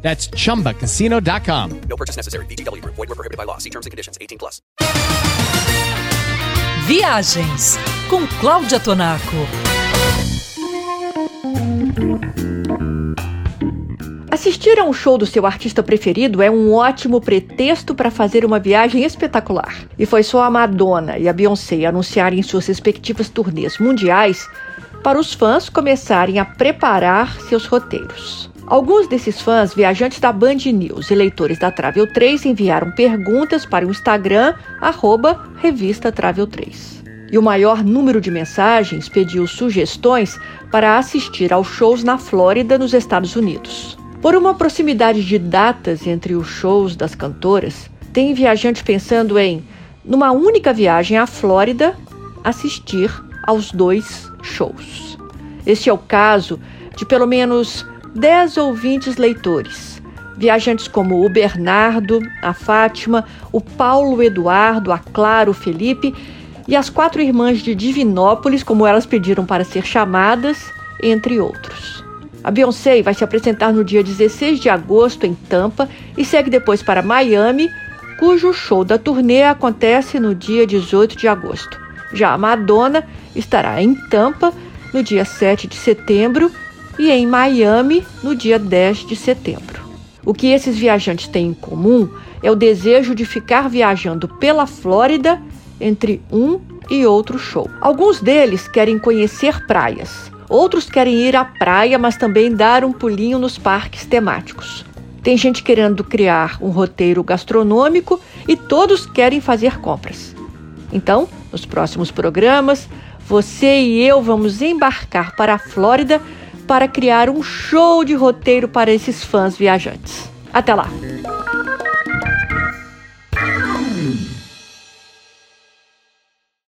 That's chumbacasino.com. No purchase necessary. VGW Group. Void were prohibited by law. See terms and conditions. 18 plus. Viagens com Cláudia Tonaco. Assistir a um show do seu artista preferido é um ótimo pretexto para fazer uma viagem espetacular. E foi só a Madonna e a Beyoncé anunciarem suas respectivas turnês mundiais para os fãs começarem a preparar seus roteiros. Alguns desses fãs, viajantes da Band News e leitores da Travel 3, enviaram perguntas para o Instagram, arroba revista Travel 3. E o maior número de mensagens pediu sugestões para assistir aos shows na Flórida, nos Estados Unidos. Por uma proximidade de datas entre os shows das cantoras, tem viajante pensando em, numa única viagem à Flórida, assistir aos dois shows. Este é o caso de pelo menos 10 ouvintes leitores, viajantes como o Bernardo, a Fátima, o Paulo Eduardo, a Clara, o Felipe e as quatro irmãs de Divinópolis, como elas pediram para ser chamadas, entre outros. A Beyoncé vai se apresentar no dia 16 de agosto em Tampa e segue depois para Miami, cujo show da turnê acontece no dia 18 de agosto. Já a Madonna estará em Tampa no dia 7 de setembro e em Miami no dia 10 de setembro. O que esses viajantes têm em comum é o desejo de ficar viajando pela Flórida entre um e outro show. Alguns deles querem conhecer praias, outros querem ir à praia, mas também dar um pulinho nos parques temáticos. Tem gente querendo criar um roteiro gastronômico e todos querem fazer compras. Então, nos próximos programas, você e eu vamos embarcar para a Flórida para criar um show de roteiro para esses fãs viajantes. Até lá!